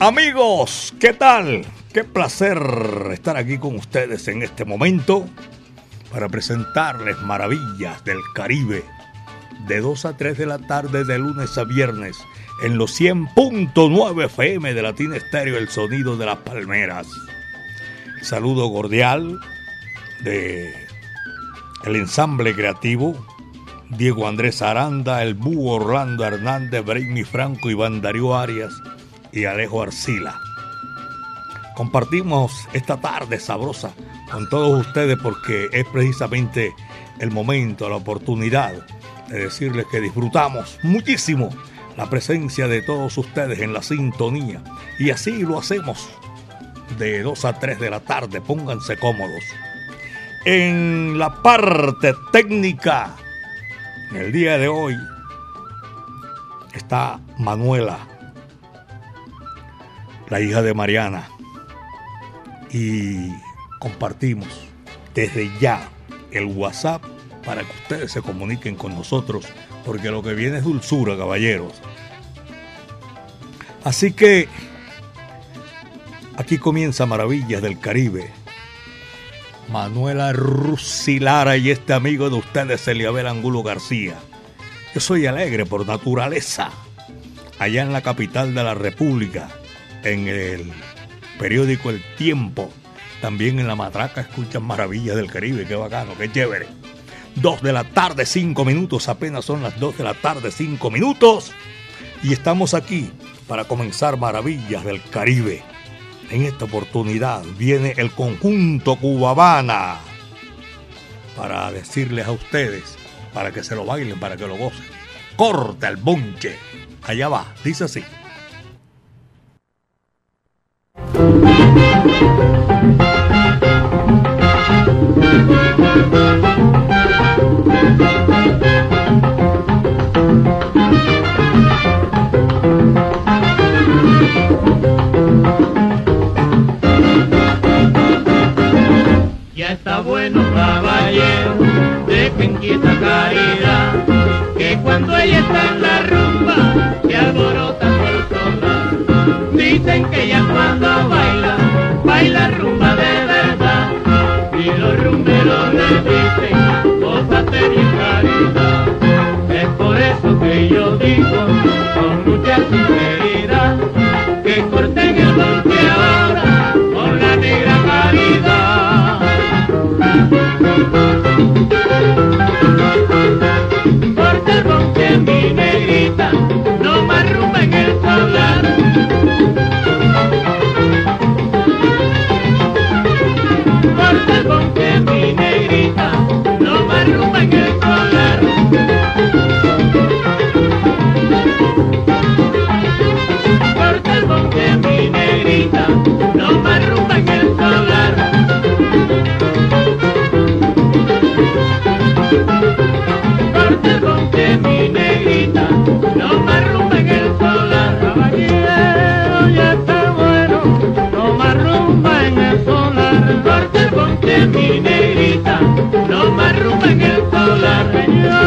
Amigos, ¿qué tal? Qué placer estar aquí con ustedes en este momento para presentarles maravillas del Caribe de 2 a 3 de la tarde de lunes a viernes en los 100.9 FM de Latina Estéreo, el sonido de las palmeras. Saludo cordial de el ensamble creativo, Diego Andrés Aranda, el Búho Orlando Hernández, Brainy Franco, Iván Darío Arias y Alejo Arcila. Compartimos esta tarde sabrosa con todos ustedes porque es precisamente el momento, la oportunidad de decirles que disfrutamos muchísimo la presencia de todos ustedes en la sintonía y así lo hacemos de 2 a 3 de la tarde, pónganse cómodos. En la parte técnica, en el día de hoy, está Manuela, la hija de Mariana, y compartimos desde ya el WhatsApp para que ustedes se comuniquen con nosotros, porque lo que viene es dulzura, caballeros. Así que aquí comienza Maravillas del Caribe Manuela Rusilara y este amigo de ustedes, Eliabel Angulo García. Yo soy alegre por naturaleza. Allá en la capital de la República, en el periódico El Tiempo, también en la matraca escuchan maravillas del Caribe, qué bacano, qué chévere. Dos de la tarde, cinco minutos, apenas son las dos de la tarde, cinco minutos. Y estamos aquí para comenzar Maravillas del Caribe. En esta oportunidad viene el conjunto Cubabana para decirles a ustedes, para que se lo bailen, para que lo gocen. Corta el bonche. Allá va, dice así. Está bueno caballero, de inquieta caridad, que cuando ella está en la rumba, se alborota por sonar. Dicen que ella cuando baila, baila rumba de verdad, y los rumberos le dicen, cosas bien caridad. Es por eso que yo digo, con mucha sinceridad, que corten el monte Señor.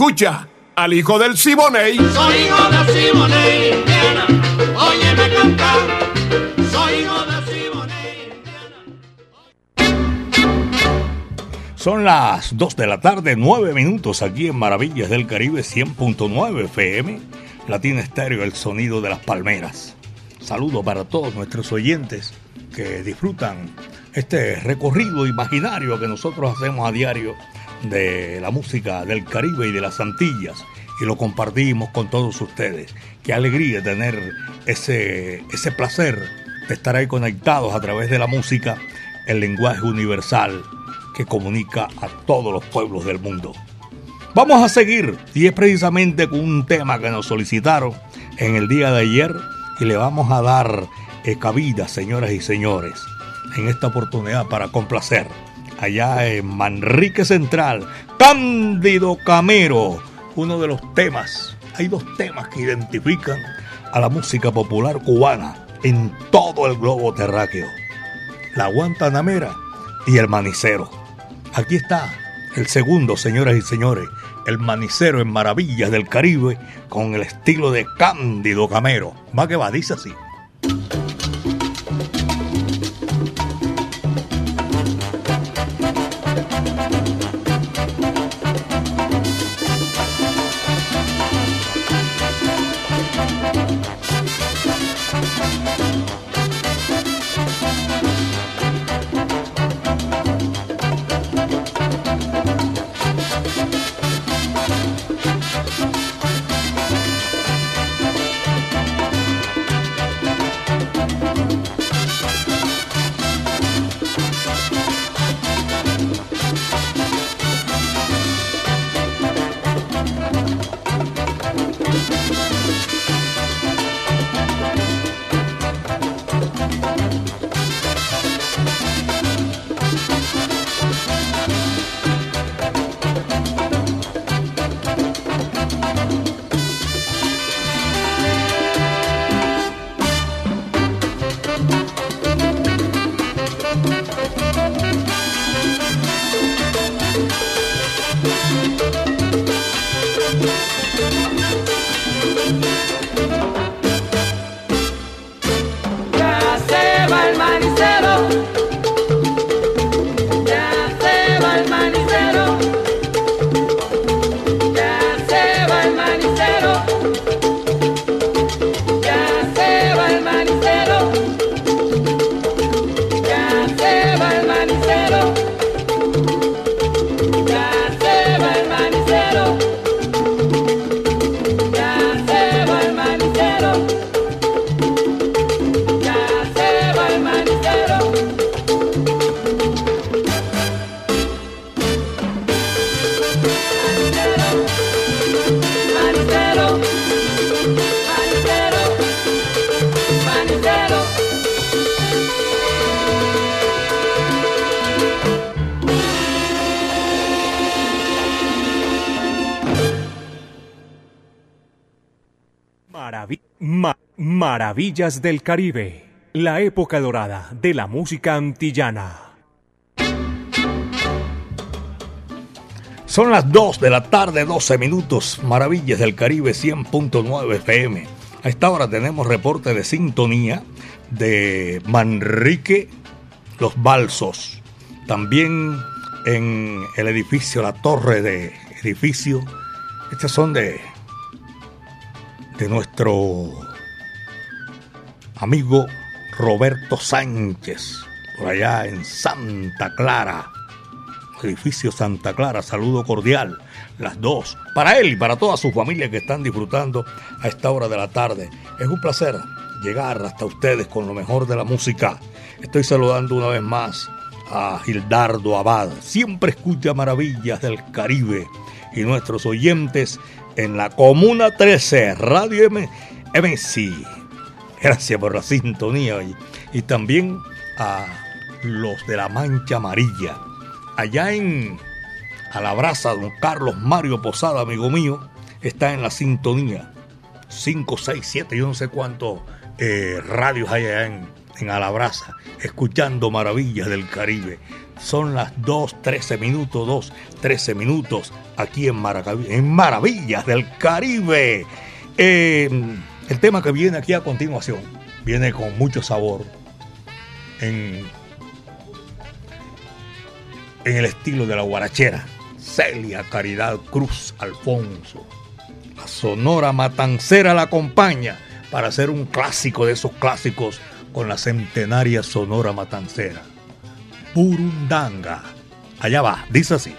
Escucha al hijo del Siboney. Soy hijo de Siboney, Indiana. Óyeme cantar. Soy hijo de Siboney, Indiana. Son las 2 de la tarde, 9 minutos aquí en Maravillas del Caribe 100.9 FM, Latina Estéreo, el sonido de las palmeras. Saludo para todos nuestros oyentes que disfrutan este recorrido imaginario que nosotros hacemos a diario de la música del Caribe y de las Antillas y lo compartimos con todos ustedes. Qué alegría tener ese, ese placer de estar ahí conectados a través de la música, el lenguaje universal que comunica a todos los pueblos del mundo. Vamos a seguir y es precisamente con un tema que nos solicitaron en el día de ayer y le vamos a dar eh, cabida, señoras y señores, en esta oportunidad para complacer allá en Manrique Central, Cándido Camero, uno de los temas, hay dos temas que identifican a la música popular cubana en todo el globo terráqueo, la guantanamera y el manicero. Aquí está el segundo, señoras y señores, el manicero en Maravillas del Caribe con el estilo de Cándido Camero. Va que va, dice así. Maravillas del Caribe, la época dorada de la música antillana. Son las 2 de la tarde, 12 minutos, Maravillas del Caribe 100.9 FM. A esta hora tenemos reporte de sintonía de Manrique Los Balsos. También en el edificio, la torre de edificio. Estos son de, de nuestro amigo Roberto Sánchez, por allá en Santa Clara, edificio Santa Clara, saludo cordial, las dos, para él y para toda su familia que están disfrutando a esta hora de la tarde. Es un placer llegar hasta ustedes con lo mejor de la música. Estoy saludando una vez más a Gildardo Abad, siempre escucha maravillas del Caribe y nuestros oyentes en la Comuna 13, Radio M MC Gracias por la sintonía y, y también a los de la Mancha Amarilla. Allá en a la brasa, don Carlos Mario Posada, amigo mío, está en la sintonía. 5, 6, 7, yo no sé cuántos eh, radios hay allá en, en Alabraza, escuchando Maravillas del Caribe. Son las 2, 13 minutos, 2, 13 minutos aquí en, en Maravillas del Caribe. Eh, el tema que viene aquí a continuación viene con mucho sabor en, en el estilo de la guarachera. Celia Caridad Cruz Alfonso. La Sonora Matancera la acompaña para hacer un clásico de esos clásicos con la centenaria Sonora Matancera. Burundanga. Allá va, dice así.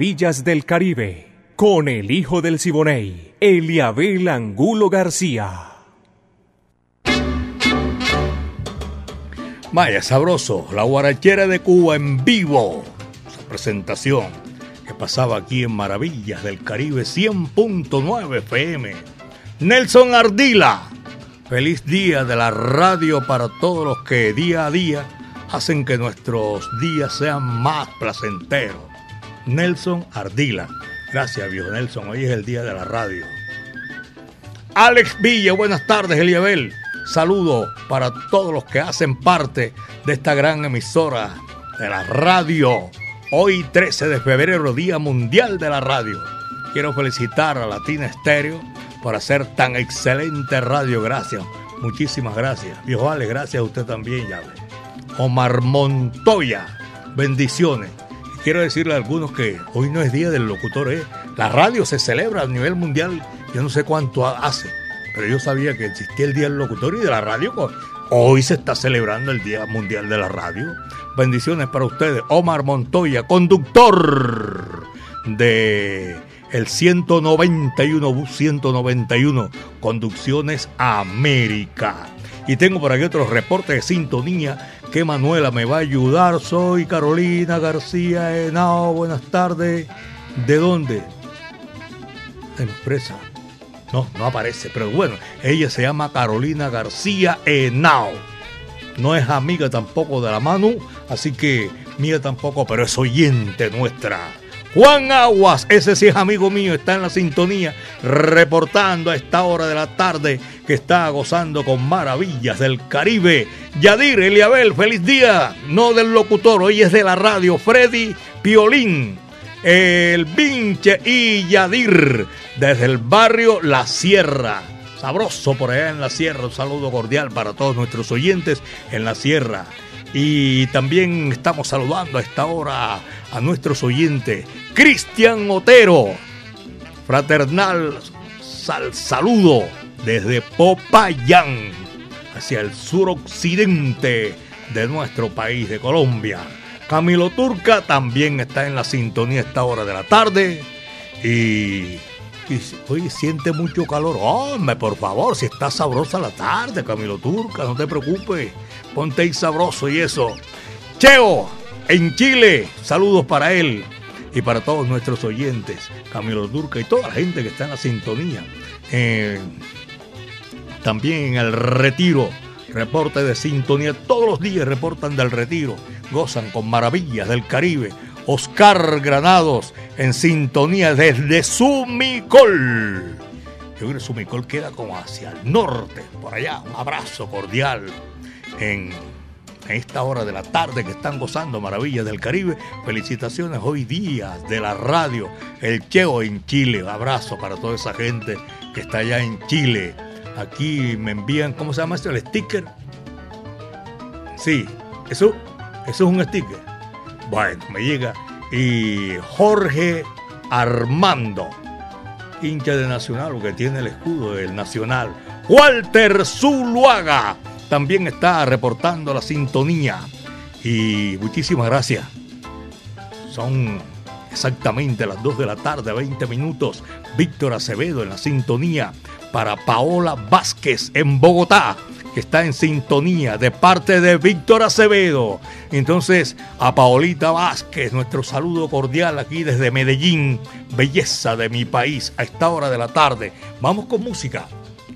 Maravillas del Caribe, con el hijo del Siboney, Eliabel Angulo García. Vaya sabroso, la guarachera de Cuba en vivo. Esa presentación que pasaba aquí en Maravillas del Caribe 100.9 FM. Nelson Ardila, feliz día de la radio para todos los que día a día hacen que nuestros días sean más placenteros. Nelson Ardila. Gracias, viejo Nelson. Hoy es el día de la radio. Alex Villa, buenas tardes, Eliabel. Saludo para todos los que hacen parte de esta gran emisora de la radio. Hoy 13 de febrero, Día Mundial de la Radio. Quiero felicitar a Latina Estéreo por hacer tan excelente radio. Gracias. Muchísimas gracias. Viejo Alex, gracias a usted también, ya. Omar Montoya, bendiciones quiero decirle a algunos que hoy no es día del locutor, ¿eh? la radio se celebra a nivel mundial, yo no sé cuánto hace, pero yo sabía que existía el día del locutor y de la radio. Hoy se está celebrando el Día Mundial de la Radio. Bendiciones para ustedes. Omar Montoya, conductor de el 191 bus 191 Conducciones América. Y tengo por aquí otros reportes de sintonía que Manuela me va a ayudar. Soy Carolina García Henao. Buenas tardes. ¿De dónde? Empresa. No, no aparece, pero bueno, ella se llama Carolina García Henao. No es amiga tampoco de la Manu, así que mía tampoco, pero es oyente nuestra. Juan Aguas, ese sí es amigo mío, está en la sintonía, reportando a esta hora de la tarde que está gozando con maravillas del Caribe. Yadir Eliabel, feliz día, no del locutor, hoy es de la radio, Freddy Piolín, el Vinche y Yadir, desde el barrio La Sierra. Sabroso por allá en la Sierra, un saludo cordial para todos nuestros oyentes en la Sierra. Y también estamos saludando a esta hora a nuestros oyentes. Cristian Otero, fraternal sal saludo desde Popayán, hacia el suroccidente de nuestro país, de Colombia. Camilo Turca también está en la sintonía a esta hora de la tarde. Y, oye, siente mucho calor. Hombre, por favor, si está sabrosa la tarde, Camilo Turca, no te preocupes. Ponte ahí sabroso y eso. Cheo, en Chile, saludos para él y para todos nuestros oyentes, Camilo Turca y toda la gente que está en la sintonía. Eh, también en el retiro, reporte de sintonía, todos los días reportan del retiro, gozan con maravillas del Caribe. Oscar Granados en sintonía desde Sumicol. Yo creo que Sumicol queda como hacia el norte, por allá. Un abrazo cordial en esta hora de la tarde que están gozando maravillas del Caribe. Felicitaciones hoy día de la radio, el Cheo en Chile. Un abrazo para toda esa gente que está allá en Chile. Aquí me envían, ¿cómo se llama esto? El sticker. Sí, eso, eso es un sticker. Bueno, me llega. Y Jorge Armando, hincha de Nacional, que tiene el escudo del Nacional. Walter Zuluaga también está reportando la sintonía. Y muchísimas gracias. Son exactamente las 2 de la tarde, 20 minutos. Víctor Acevedo en la sintonía para Paola Vázquez en Bogotá, que está en sintonía de parte de Víctor Acevedo. Entonces, a Paolita Vázquez, nuestro saludo cordial aquí desde Medellín, belleza de mi país, a esta hora de la tarde. Vamos con música.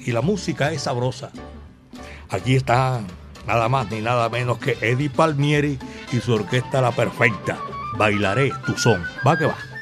Y la música es sabrosa. Aquí está nada más ni nada menos que Eddie Palmieri y su orquesta La Perfecta. Bailaré tu son. Va que va.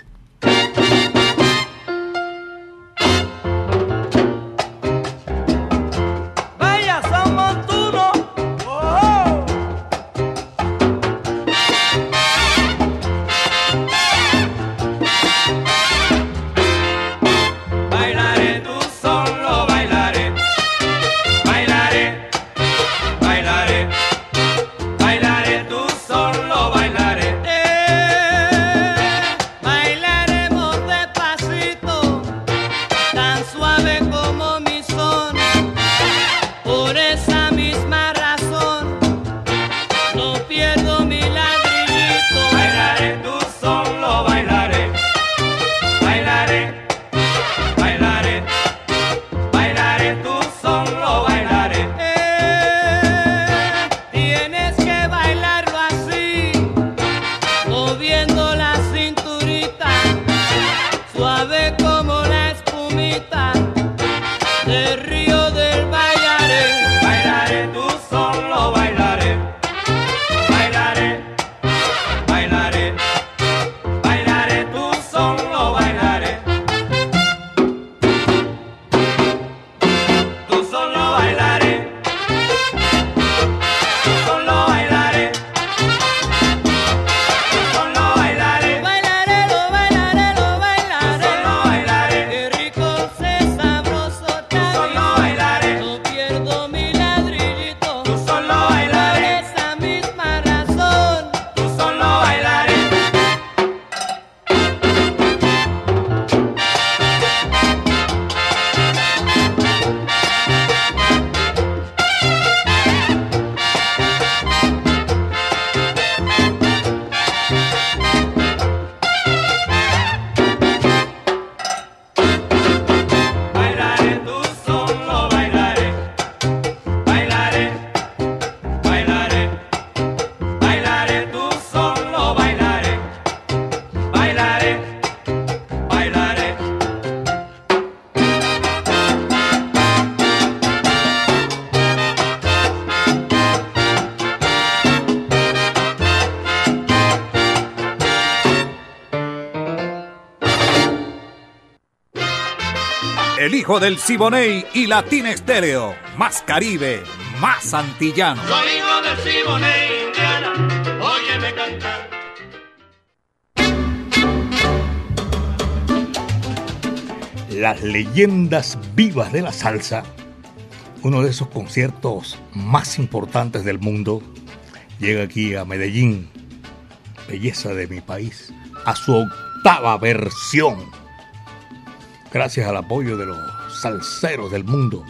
El hijo del Siboney y Latina Estéreo. Más Caribe, más antillano. Soy hijo del Siboney, Indiana. Óyeme cantar. Las leyendas vivas de la salsa, uno de esos conciertos más importantes del mundo, llega aquí a Medellín, belleza de mi país, a su octava versión. Gracias al apoyo de los salseros del mundo,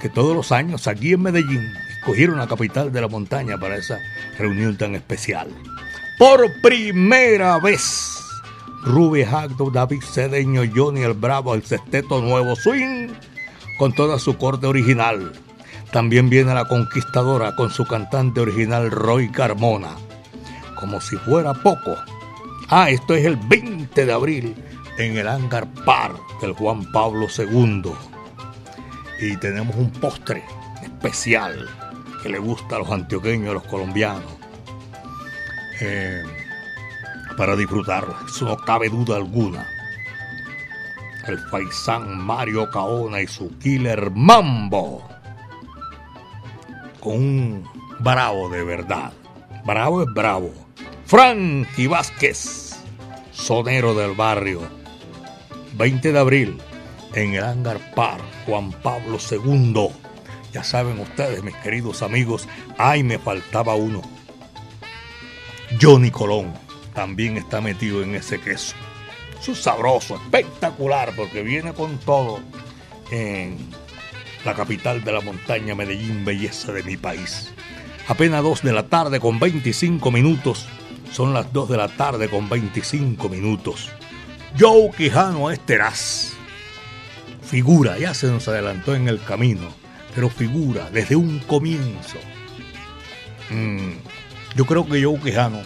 que todos los años aquí en Medellín escogieron la capital de la montaña para esa reunión tan especial. Por primera vez, Ruby Hagdo, David Cedeño, Johnny el Bravo, el Sexteto Nuevo Swing, con toda su corte original. También viene la conquistadora con su cantante original Roy Carmona. Como si fuera poco. Ah, esto es el 20 de abril en el Hangar Park del Juan Pablo II. Y tenemos un postre especial que le gusta a los antioqueños, a los colombianos. Eh, para disfrutarlo, eso no cabe duda alguna. El paisán Mario Caona y su killer Mambo. Con un bravo de verdad. Bravo es bravo. Frankie Vázquez, sonero del barrio. 20 de abril, en el Hangar Park, Juan Pablo II. Ya saben ustedes, mis queridos amigos, ay, me faltaba uno. Johnny Colón también está metido en ese queso. Eso es sabroso, espectacular, porque viene con todo en la capital de la montaña, Medellín, belleza de mi país. Apenas 2 de la tarde con 25 minutos. Son las 2 de la tarde con 25 minutos. Joe Quijano Esteraz. Figura, ya se nos adelantó en el camino, pero figura desde un comienzo. Mm, yo creo que Joe Quijano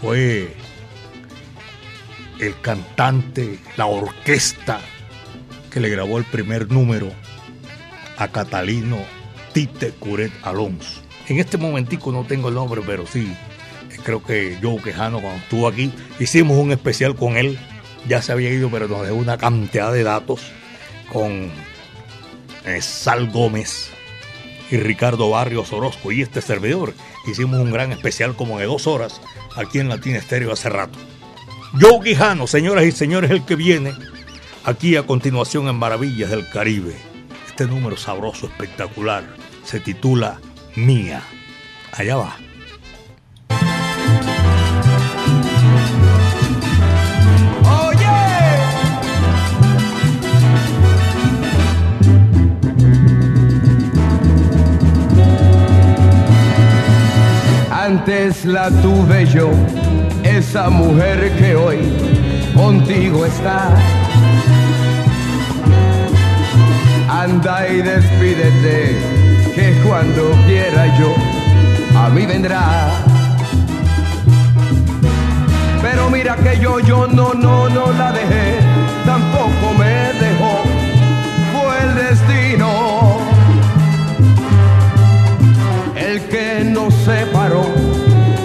fue el cantante, la orquesta que le grabó el primer número a Catalino Tite Curet Alonso. En este momentico no tengo el nombre, pero sí, creo que Joe Quejano cuando estuvo aquí, hicimos un especial con él, ya se había ido, pero nos dejó una cantidad de datos con eh, Sal Gómez y Ricardo Barrios Orozco y este servidor. Hicimos un gran especial como de dos horas aquí en Latina Estéreo hace rato. Joe Quijano, señoras y señores, el que viene aquí a continuación en Maravillas del Caribe. Este número sabroso, espectacular, se titula Mía. Allá va. Antes la tuve yo, esa mujer que hoy contigo está. Anda y despídete, que cuando quiera yo, a mí vendrá. Pero mira que yo, yo no, no, no la dejé, tampoco me dejó, fue el destino separó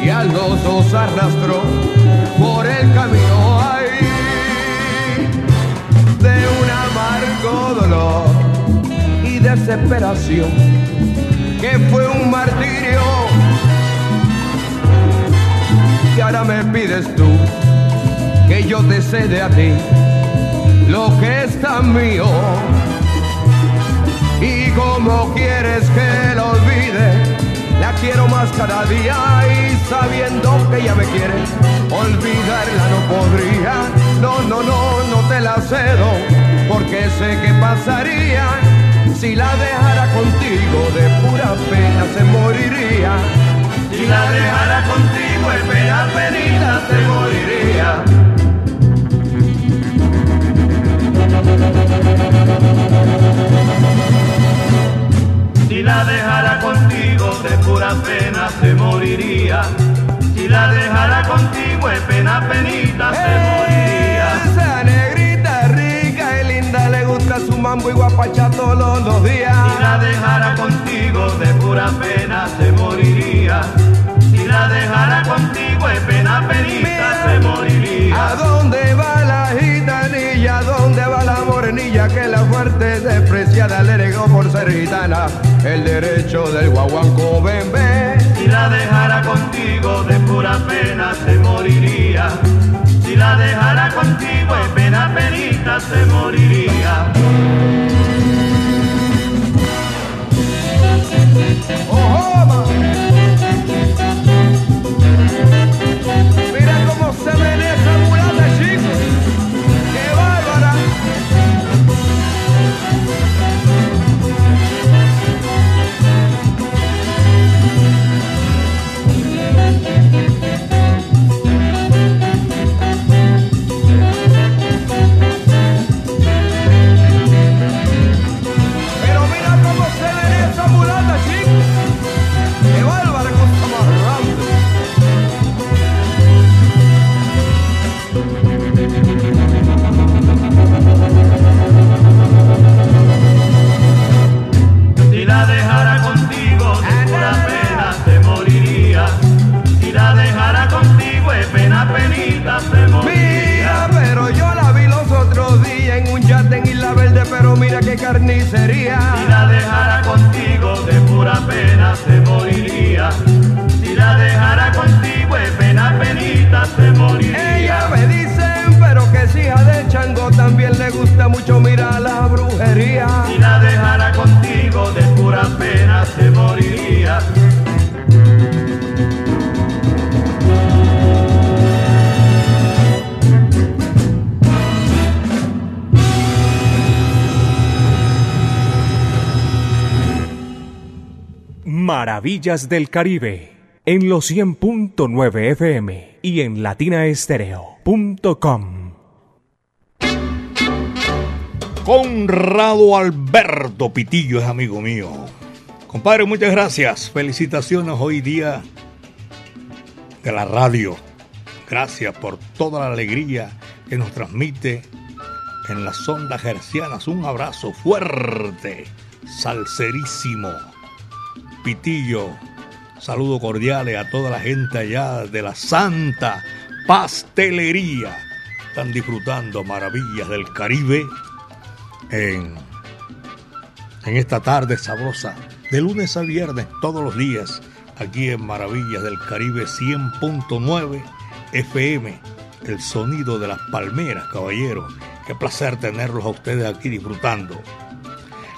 y a los dos arrastró por el camino ahí. De un amargo dolor y desesperación que fue un martirio. Y ahora me pides tú que yo te cede a ti lo que es tan mío. Y como quieres que lo olvide la quiero más cada día y sabiendo que ella me quiere, olvidarla no podría. No, no, no, no te la cedo, porque sé que pasaría. Si la dejara contigo de pura pena se moriría. Si la dejara contigo de pena penita se moriría. La dejara contigo de pura pena se moriría. Si la dejara contigo de pena penita se moriría. Esa negrita rica y linda le gusta su mambo y guapacha todos los días. Si la dejara contigo de pura pena se moriría. Si la dejara contigo es pena penita, se moriría. ¿A dónde va la gitanilla? ¿A dónde va la morenilla que la fuerte despreciada le negó por ser gitana? El derecho del guaguanco bebé. Si la dejara contigo de pura pena se moriría. Si la dejara contigo es pena penita se moriría. ¡Ojo, ma! Del Caribe en los 100.9 FM y en latinaestereo.com. Conrado Alberto Pitillo es amigo mío. Compadre, muchas gracias. Felicitaciones hoy día de la radio. Gracias por toda la alegría que nos transmite en las ondas hercianas. Un abrazo fuerte, salserísimo. Pitillo, saludo cordiales a toda la gente allá de la Santa Pastelería. Están disfrutando maravillas del Caribe en, en esta tarde sabrosa, de lunes a viernes, todos los días, aquí en Maravillas del Caribe 100.9 FM, el sonido de las palmeras, caballeros. Qué placer tenerlos a ustedes aquí disfrutando.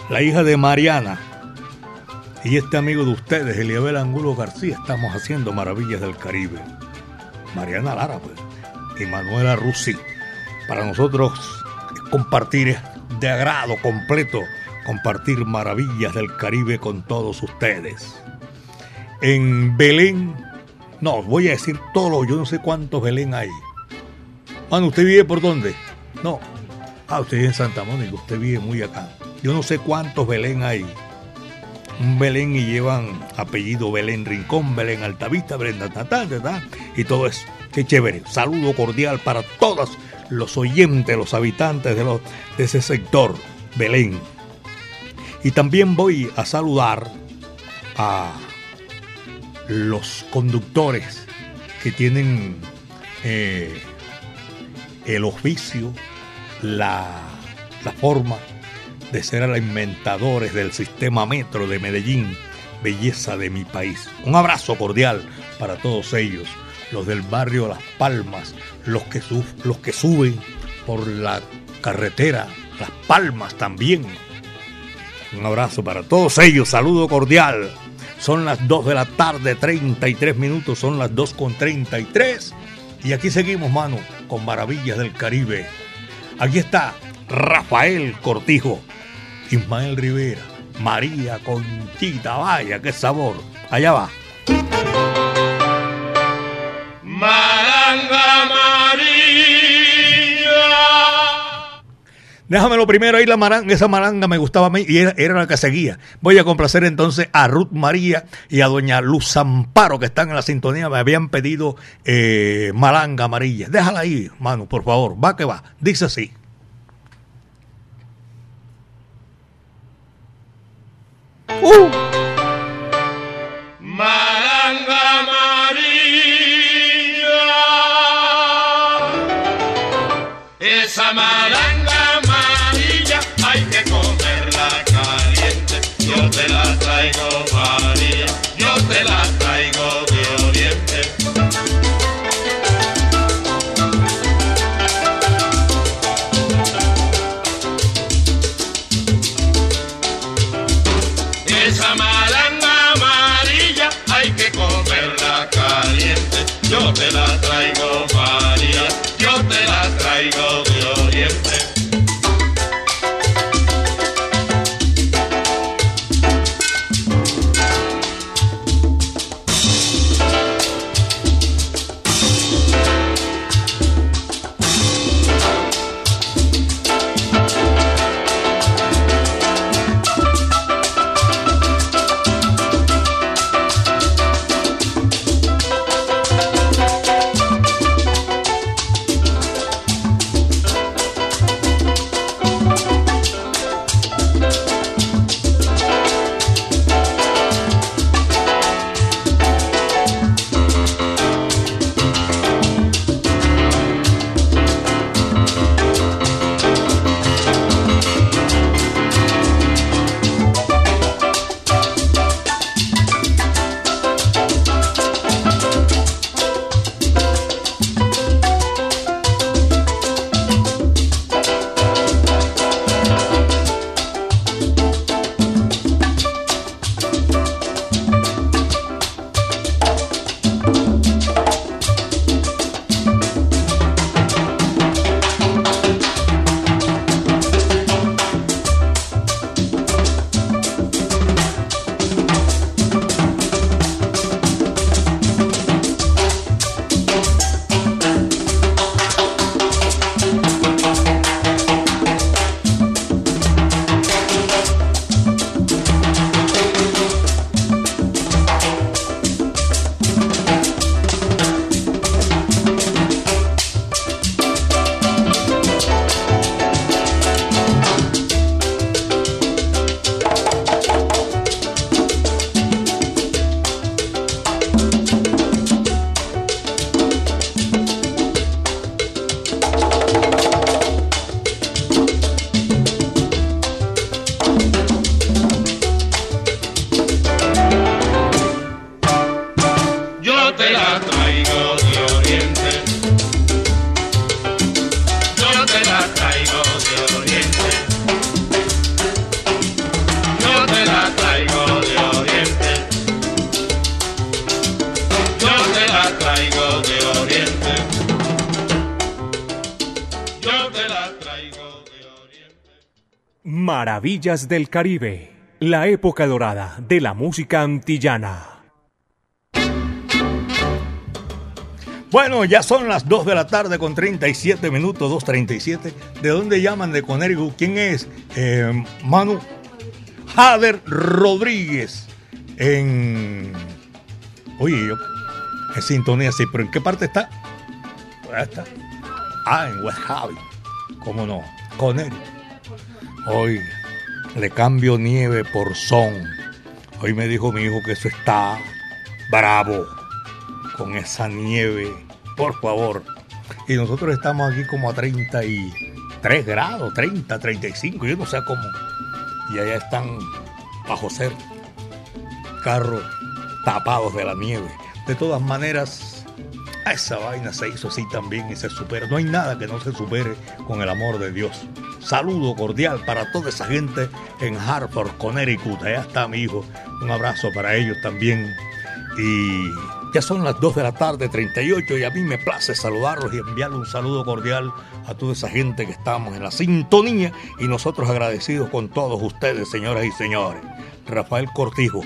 La hija de Mariana y este amigo de ustedes, Eliabel Angulo García, estamos haciendo Maravillas del Caribe. Mariana Lara, pues, y Manuela Rusi. Para nosotros compartir es de agrado completo compartir maravillas del Caribe con todos ustedes. En Belén, no, voy a decir todo, lo- yo no sé cuántos Belén hay. Mano, ¿usted vive por dónde? No. Ah, usted vive en Santa Mónica, usted vive muy acá. Yo no sé cuántos Belén hay. Un Belén y llevan apellido Belén Rincón, Belén Altavista, Belén Tatán, tatán, y todo eso. Qué chévere. Saludo cordial para todos los oyentes, los habitantes de, los, de ese sector, Belén. Y también voy a saludar a los conductores que tienen eh, el oficio, la, la forma de ser los inventadores del sistema metro de Medellín, belleza de mi país. Un abrazo cordial para todos ellos, los del barrio Las Palmas, los que, los que suben por la carretera Las Palmas también. Un abrazo para todos ellos, saludo cordial. Son las 2 de la tarde, 33 minutos, son las 2 con 33. Y aquí seguimos, mano, con Maravillas del Caribe. Aquí está Rafael Cortijo, Ismael Rivera, María Conchita, vaya, qué sabor. Allá va. Maranga María. Déjamelo primero ahí la maranga, esa maranga me gustaba a mí y era, era la que seguía. Voy a complacer entonces a Ruth María y a doña Luz Amparo que están en la sintonía. Me habían pedido eh, maranga amarilla. Déjala ahí, mano, por favor. Va que va. Dice así. Maranga María. Maravillas del Caribe, la época dorada de la música antillana. Bueno, ya son las 2 de la tarde con 37 minutos, 2.37. ¿De dónde llaman de Conérico? ¿Quién es? Eh, Manu Jader Rodríguez. En. Oye, yo. En sintonía, sí, pero ¿en qué parte está? Ahí está. Ah, en West Javi. ¿Cómo no? Conérico. Hoy le cambio nieve por son. Hoy me dijo mi hijo que eso está bravo con esa nieve, por favor. Y nosotros estamos aquí como a 33 grados, 30, 35, yo no sé cómo. Y allá están bajo cero, carros tapados de la nieve. De todas maneras, esa vaina se hizo así también y se supera. No hay nada que no se supere con el amor de Dios. Saludo cordial para toda esa gente en Hartford, Connecticut. Allá está mi hijo. Un abrazo para ellos también. Y ya son las 2 de la tarde, 38, y a mí me place saludarlos y enviarle un saludo cordial a toda esa gente que estamos en la sintonía y nosotros agradecidos con todos ustedes, señoras y señores. Rafael Cortijo,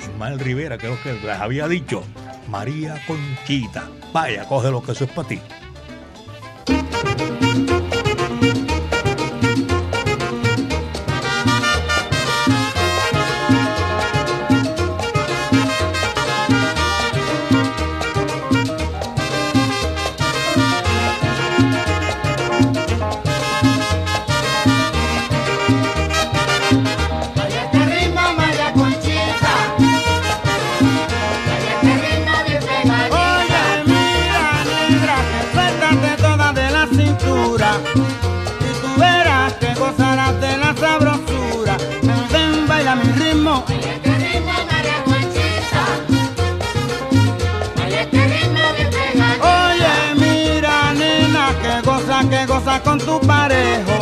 Ismael Rivera, creo que les había dicho, María Conchita. Vaya, coge lo que eso es para ti. Pegadita. Suéltate toda de la cintura. y tú verás que gozarás de la sabrosura. Ven, baila mi ritmo. Baila este ritmo, este ritmo bien pegadito. Oye, mira, nena, que goza, que goza con tu parejo.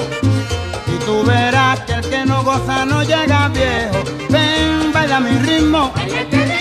Y tú verás que el que no goza no llega viejo. Ven, baila mi ritmo. Baila este ritmo,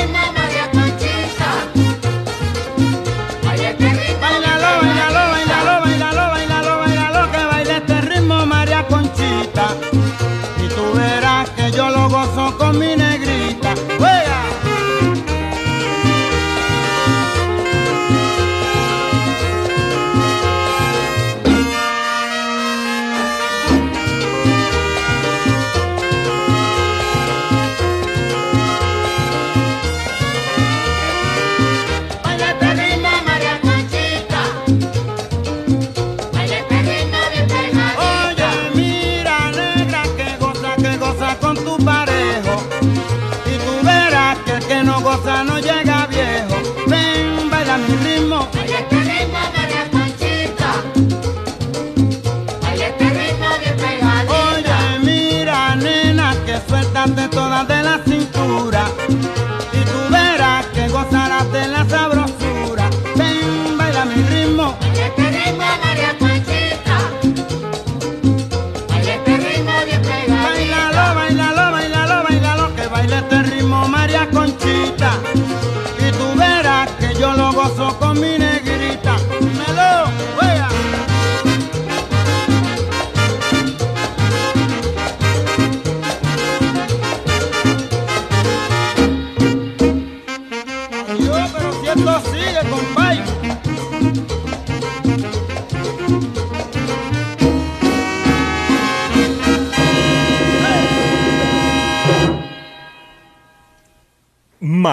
de la cintura.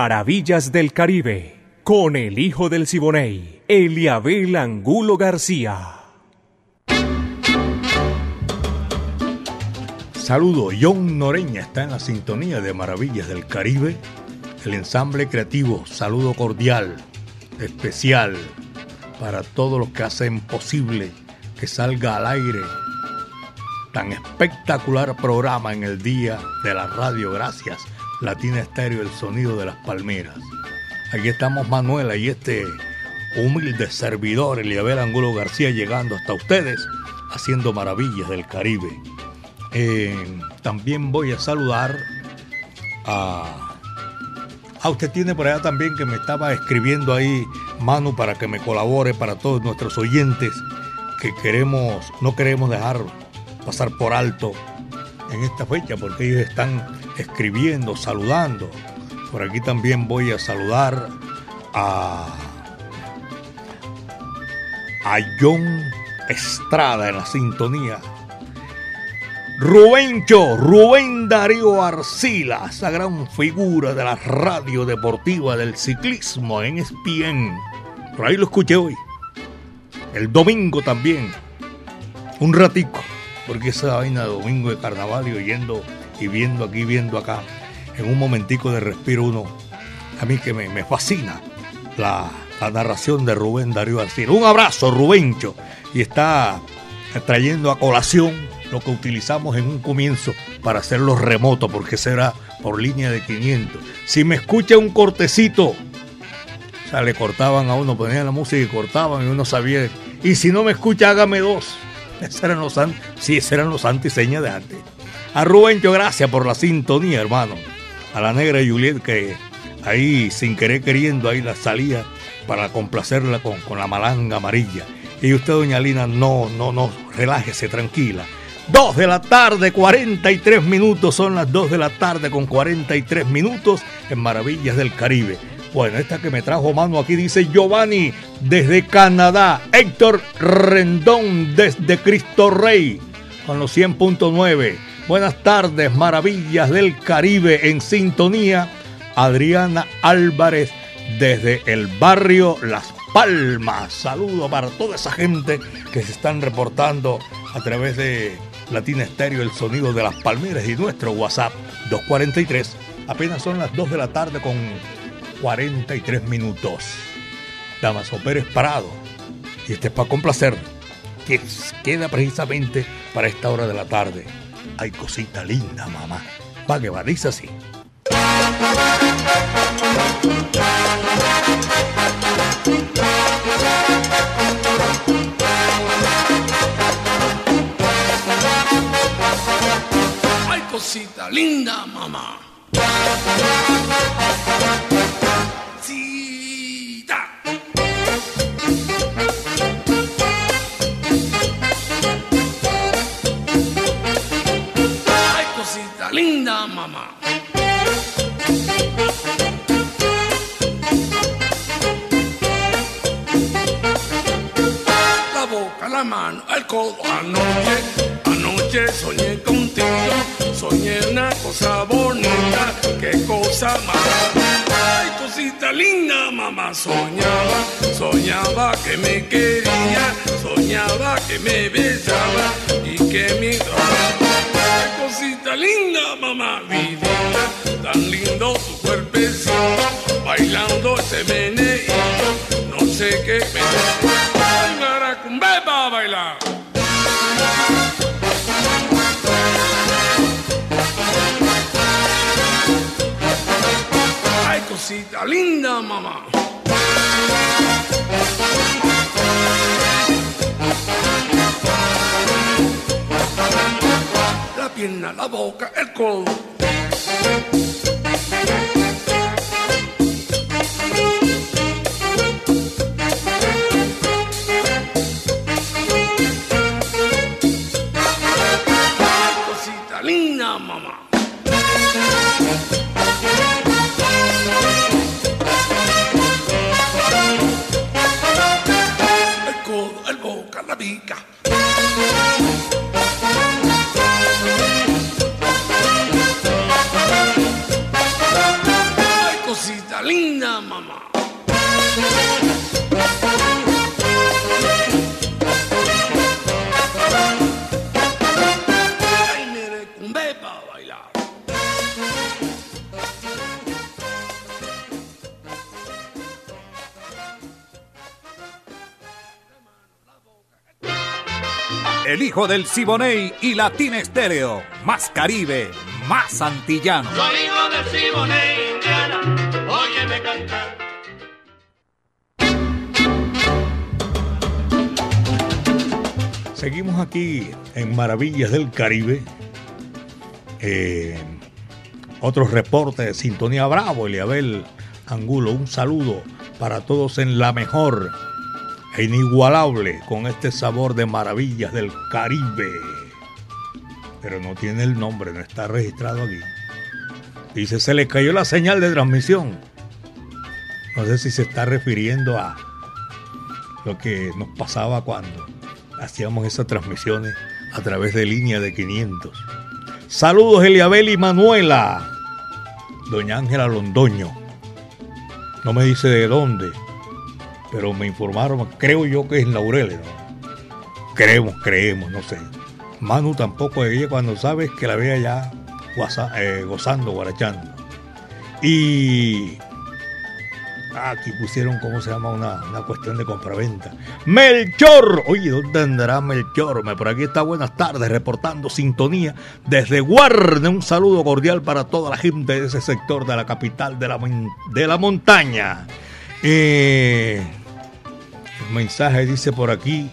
Maravillas del Caribe, con el hijo del Siboney, Eliabel Angulo García. Saludo, John Noreña está en la sintonía de Maravillas del Caribe. El ensamble creativo, saludo cordial, especial para todos los que hacen posible que salga al aire tan espectacular programa en el día de la radio. Gracias, Latina Estéreo, el sonido de las palmeras. Aquí estamos Manuela y este humilde servidor, Eliabel Angulo García, llegando hasta ustedes, haciendo maravillas del Caribe. Eh, también voy a saludar a... Ah, usted tiene por allá también que me estaba escribiendo ahí, Manu, para que me colabore para todos nuestros oyentes que queremos, no queremos dejar pasar por alto en esta fecha porque ellos están escribiendo, saludando. Por aquí también voy a saludar a, a John Estrada en la sintonía. Rubencho, Rubén Darío Arcila, esa gran figura de la radio deportiva del ciclismo en ESPN. Por ahí lo escuché hoy. El domingo también. Un ratico. Porque esa vaina de domingo de carnaval y oyendo y viendo aquí, viendo acá, en un momentico de respiro uno, a mí que me, me fascina la, la narración de Rubén Darío Arcila. Un abrazo, Rubencho. Y está trayendo a colación lo que utilizamos en un comienzo para hacerlo remoto, porque será por línea de 500. Si me escucha un cortecito, o sea, le cortaban a uno, ponían la música y cortaban y uno sabía. Y si no me escucha, hágame dos. Esos eran los, sí, eran los antiseñas de antes. A Rubencho, gracias por la sintonía, hermano. A la negra Juliet, que ahí sin querer queriendo, ahí la salía para complacerla con, con la malanga amarilla. Y usted, doña Lina, no, no, no, relájese, tranquila. Dos de la tarde, 43 minutos, son las dos de la tarde con 43 minutos en Maravillas del Caribe. Bueno, esta que me trajo mano aquí dice Giovanni desde Canadá, Héctor Rendón desde Cristo Rey con los 100.9. Buenas tardes, Maravillas del Caribe en sintonía. Adriana Álvarez desde el barrio Las Palmas. Saludo para toda esa gente que se están reportando a través de Latina Estéreo, el sonido de las palmeras y nuestro WhatsApp 243. Apenas son las 2 de la tarde con 43 minutos. Damaso Pérez Parado. Y este es para complacer que queda precisamente para esta hora de la tarde. Hay cosita linda, mamá. Va que va, así. Ay, cosita linda, mamá. Cita. Linda, mamá. La boca, la mano, el codo. Anoche, anoche soñé contigo. Soñé una cosa bonita. Qué cosa más. Ay, cosita linda, mamá. Soñaba, soñaba que me quería. Soñaba que me besaba y que me Cosita linda, mamá. Vidita, tan lindo tu cuerpecito. Bailando ese meneíto. No sé qué me. Maracumbe para bailar. Ay, cosita linda, mamá. La pierna, la boca, el codo. El hijo del Siboney y Latina Estéreo. Más Caribe, más antillano. Soy hijo del Siboney, Indiana, óyeme cantar. Seguimos aquí en Maravillas del Caribe. Eh, otros reportes de Sintonía Bravo, Eliabel Angulo. Un saludo para todos en la mejor e inigualable con este sabor de Maravillas del Caribe. Pero no tiene el nombre, no está registrado aquí. Dice, se le cayó la señal de transmisión. No sé si se está refiriendo a lo que nos pasaba cuando hacíamos esas transmisiones a través de línea de 500. Saludos Eliabel y Manuela. Doña Ángela Londoño. No me dice de dónde, pero me informaron, creo yo que es Laureles. ¿no? Creemos, creemos, no sé. Manu tampoco ella cuando sabes que la vea ya eh, gozando, guarachando. Y Aquí pusieron, ¿cómo se llama? Una, una cuestión de compraventa. Melchor. Oye, ¿dónde andará Melchor? Me por aquí está buenas tardes, reportando sintonía desde Guarne. Un saludo cordial para toda la gente de ese sector de la capital de la, de la montaña. Eh, el mensaje dice por aquí,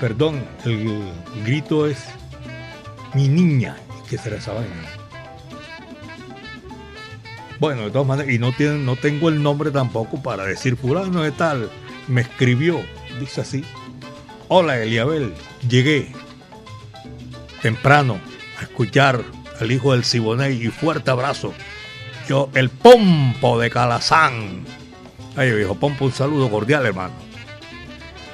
perdón, el grito es mi niña. ¿Qué será esa vaina? Bueno, de todas maneras, y no, no tengo el nombre tampoco para decir fulano de tal. Me escribió, dice así. Hola Eliabel, llegué temprano a escuchar al hijo del Siboney y fuerte abrazo. Yo, el Pompo de Calazán. Ay, viejo Pompo, un saludo cordial, hermano.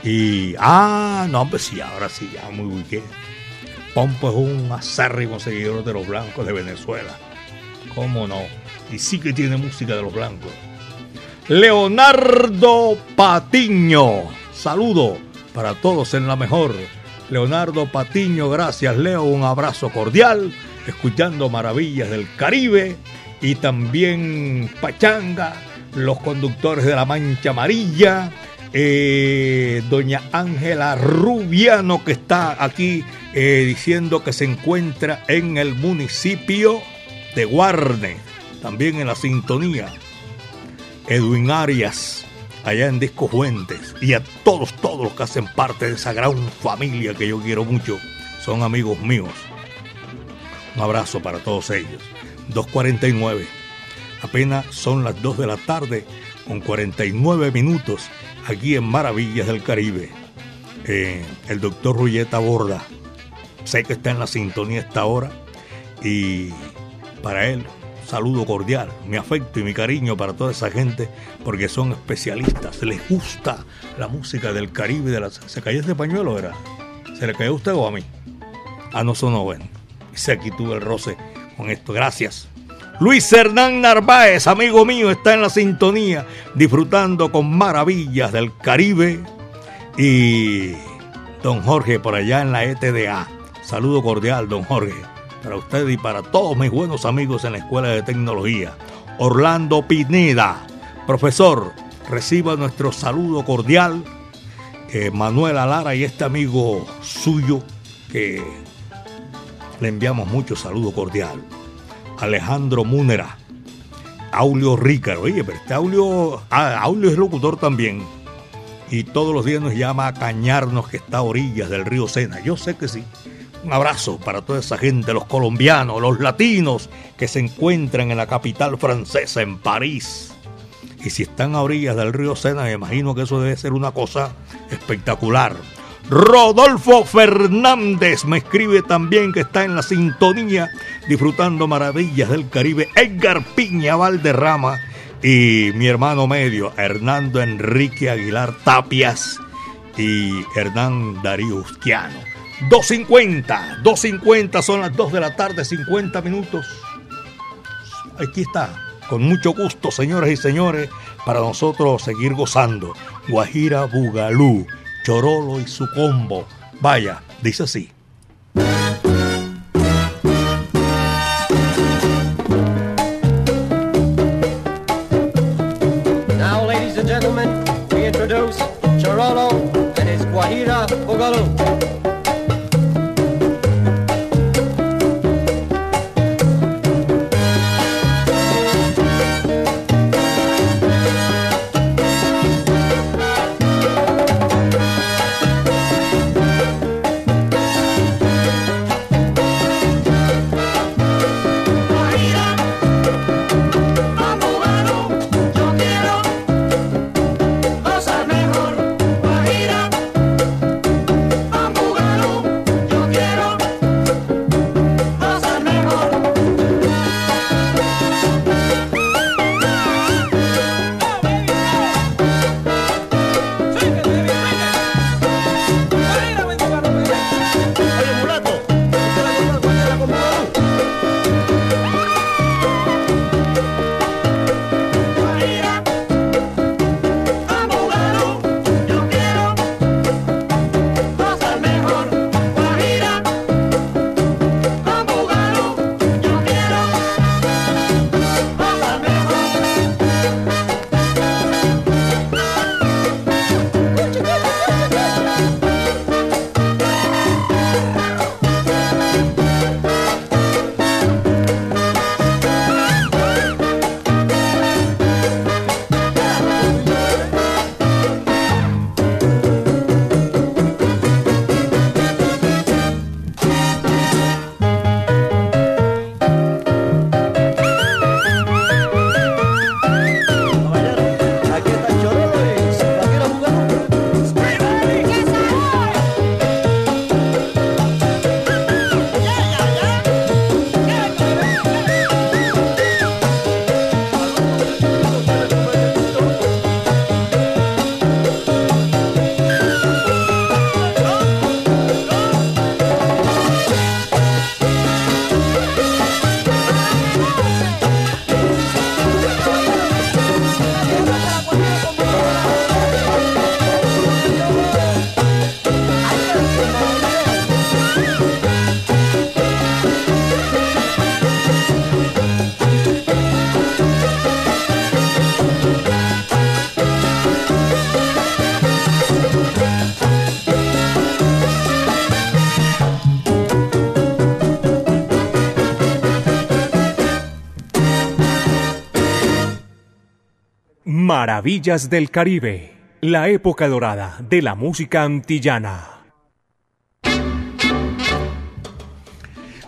Y, ah, no, pues sí, ahora sí, ya muy ubiqué. Pompo es un acérrimo seguidor de los blancos de Venezuela. ¿Cómo no? Y sí que tiene música de los blancos. Leonardo Patiño. Saludo para todos en la mejor. Leonardo Patiño, gracias Leo, un abrazo cordial. Escuchando Maravillas del Caribe y también Pachanga, los conductores de la Mancha Amarilla, eh, doña Ángela Rubiano, que está aquí eh, diciendo que se encuentra en el municipio de Guarne, también en la sintonía. Edwin Arias, allá en Disco Fuentes, y a todos, todos los que hacen parte de esa gran familia que yo quiero mucho, son amigos míos. Un abrazo para todos ellos. 249. Apenas son las 2 de la tarde con 49 minutos aquí en Maravillas del Caribe. Eh, el doctor Rulleta Borda, sé que está en la sintonía esta hora y para él saludo cordial, mi afecto y mi cariño para toda esa gente porque son especialistas, les gusta la música del Caribe. De la... ¿Se cayó este pañuelo, era? ¿Se le cayó a usted o a mí? Ah, no sonó bueno. Y aquí tuve el roce con esto. Gracias. Luis Hernán Narváez, amigo mío, está en la sintonía, disfrutando con maravillas del Caribe. Y don Jorge por allá en la ETDA. Saludo cordial, don Jorge, para usted y para todos mis buenos amigos en la Escuela de Tecnología. Orlando Pineda, profesor, reciba nuestro saludo cordial. Eh, Manuel Alara y este amigo suyo que le enviamos mucho saludo cordial. Alejandro Múnera, Aulio Rícaro. Oye, pero este Aulio, ah, Aulio es locutor también. Y todos los días nos llama a cañarnos que está a orillas del río Sena. Yo sé que sí. Un abrazo para toda esa gente, los colombianos, los latinos que se encuentran en la capital francesa, en París. Y si están a orillas del río Sena, me imagino que eso debe ser una cosa espectacular. Rodolfo Fernández me escribe también que está en la sintonía disfrutando maravillas del Caribe. Edgar Piña Valderrama y mi hermano medio, Hernando Enrique Aguilar Tapias y Hernán Darío Usquiano. 2.50, 2.50 son las 2 de la tarde, 50 minutos. Aquí está, con mucho gusto, señoras y señores, para nosotros seguir gozando. Guajira Bugalú Chorolo y su combo. Vaya, dice así. Maravillas del Caribe, la época dorada de la música antillana.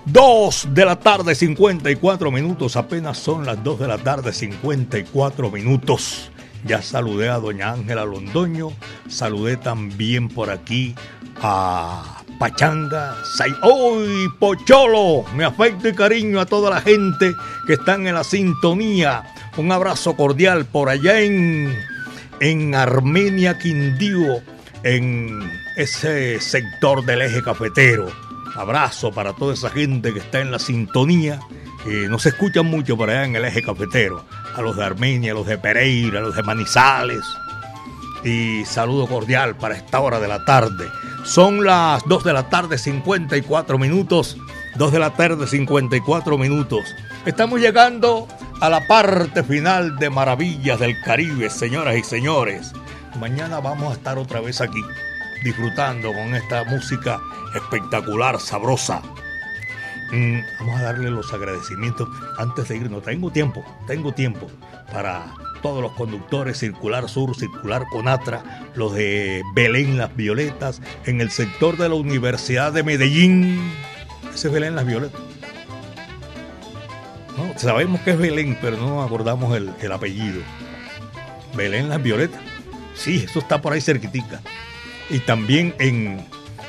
Dos de la tarde, 54 minutos. Apenas son las dos de la tarde, 54 minutos. Ya saludé a doña Ángela Londoño. Saludé también por aquí a Pachanga, Say ¡Uy, Pocholo! Mi afecto y cariño a toda la gente que están en la sintonía. Un abrazo cordial por allá en, en Armenia, Quindío, en ese sector del eje cafetero. Abrazo para toda esa gente que está en la sintonía. que no se escuchan mucho por allá en el eje cafetero. A los de Armenia, a los de Pereira, a los de Manizales. Y saludo cordial para esta hora de la tarde. Son las 2 de la tarde, 54 minutos. 2 de la tarde, 54 minutos. Estamos llegando a la parte final de Maravillas del Caribe, señoras y señores. Mañana vamos a estar otra vez aquí, disfrutando con esta música espectacular, sabrosa. Mm, vamos a darle los agradecimientos antes de irnos. Tengo tiempo, tengo tiempo para todos los conductes Circular Sur, Circular Conatra, los de Belén Las Violetas, en el sector de la Universidad de Medellín. Ese es Belén Las Violetas. No, sabemos que es Belén, pero no acordamos el, el apellido. Belén Las Violetas. Sí, eso está por ahí cerquitica. Y también en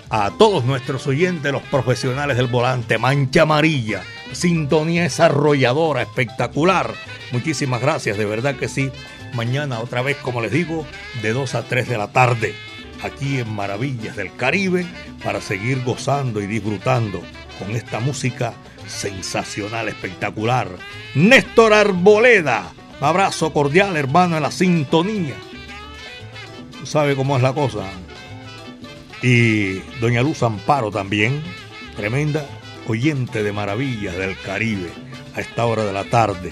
a todos nuestros oyentes, los profesionales del volante, Mancha Amarilla, sintonía desarrolladora, espectacular. Muchísimas gracias, de verdad que sí. Mañana otra vez, como les digo, de 2 a 3 de la tarde, aquí en Maravillas del Caribe, para seguir gozando y disfrutando con esta música sensacional, espectacular. Néstor Arboleda, abrazo cordial, hermano, en la sintonía. ¿Sabe cómo es la cosa? Y doña Luz Amparo también, tremenda oyente de maravillas del Caribe a esta hora de la tarde.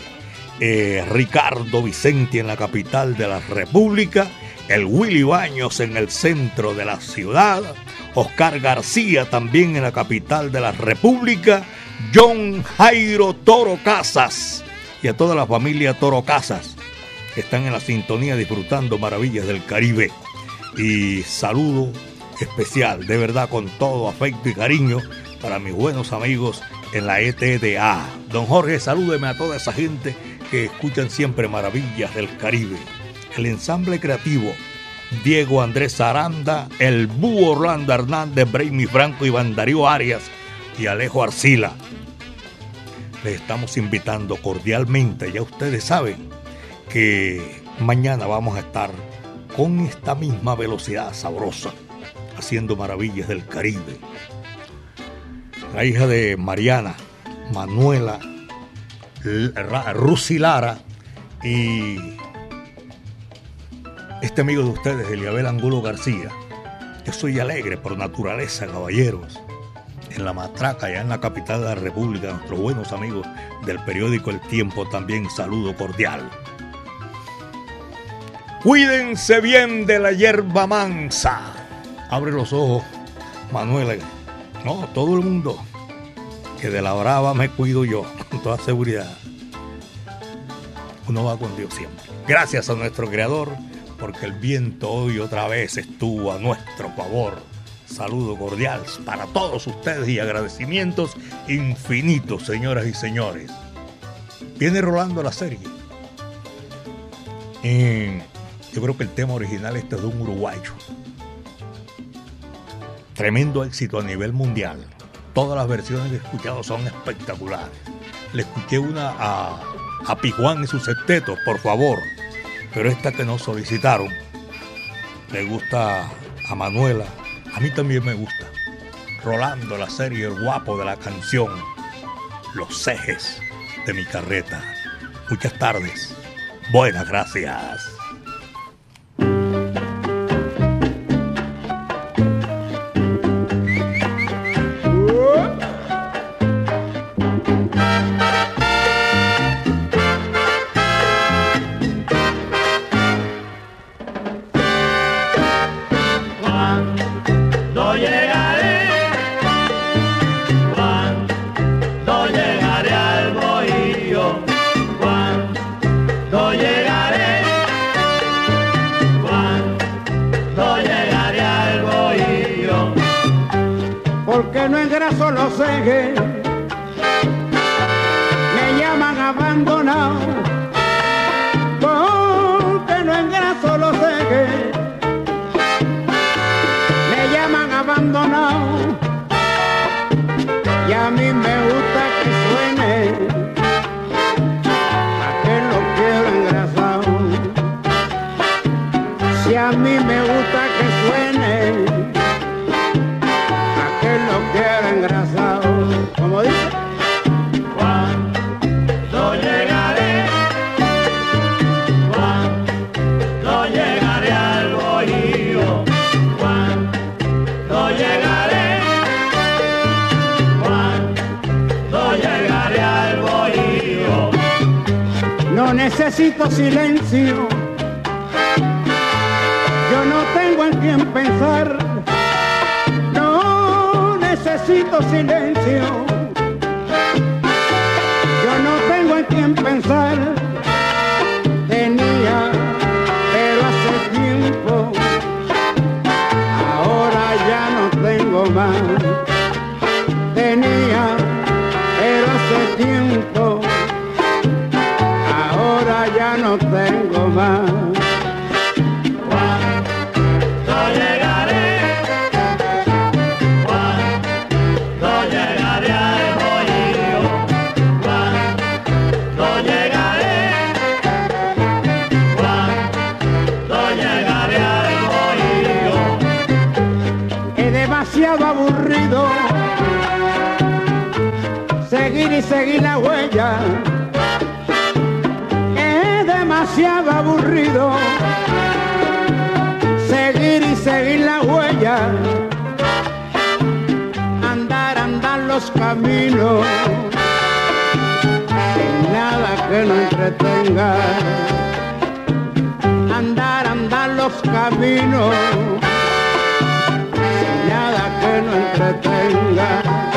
Eh, Ricardo Vicente en la capital de la República, el Willy Baños en el centro de la ciudad, Oscar García también en la capital de la República, John Jairo Toro Casas y a toda la familia Toro Casas que están en la sintonía disfrutando maravillas del Caribe. Y saludo especial, de verdad, con todo afecto y cariño para mis buenos amigos en la ETDA. Don Jorge, salúdeme a toda esa gente que escuchan siempre maravillas del Caribe. El ensamble creativo, Diego Andrés Aranda, el Búho Orlando Hernández, Brainy Franco, Iván Darío Arias y Alejo Arcila. Les estamos invitando cordialmente, ya ustedes saben que mañana vamos a estar con esta misma velocidad sabrosa haciendo maravillas del Caribe. La hija de Mariana, Manuela Rusilara y este amigo de ustedes, Eliabel Angulo García. Yo soy alegre por naturaleza, caballeros. En la matraca, allá en la capital de la República, nuestros buenos amigos del periódico El Tiempo, también saludo cordial. Cuídense bien de la hierba mansa abre los ojos, Manuela. No, todo el mundo. Que de la brava me cuido yo, con toda seguridad. Uno va con Dios siempre. Gracias a nuestro Creador, porque el viento hoy otra vez estuvo a nuestro favor. Saludo cordial para todos ustedes y agradecimientos infinitos, señoras y señores. Viene rolando la serie. yo creo que el tema original este es de un uruguayo Tremendo éxito a nivel mundial. Todas las versiones que he escuchado son espectaculares. Le escuché una a, a Pijuán y sus septetos, por favor. Pero esta que nos solicitaron, le gusta a Manuela. A mí también me gusta. Rolando la serie El guapo de la canción. Los ejes de mi carreta. Muchas tardes. Buenas gracias. Si a mí me gusta que suene, a que lo quiero engrasado. Como dice. Cuando llegaré, cuando llegaré al bohío, cuando llegaré, cuando llegaré al bohío. No necesito silencio. Pensar. No necesito silencio. Yo no tengo en quién pensar. Seguir y seguir la huella. Es demasiado aburrido seguir y seguir la huella. Andar, andar los caminos. Sin nada que no entretenga. Andar, andar los caminos. Sin nada que no entretenga.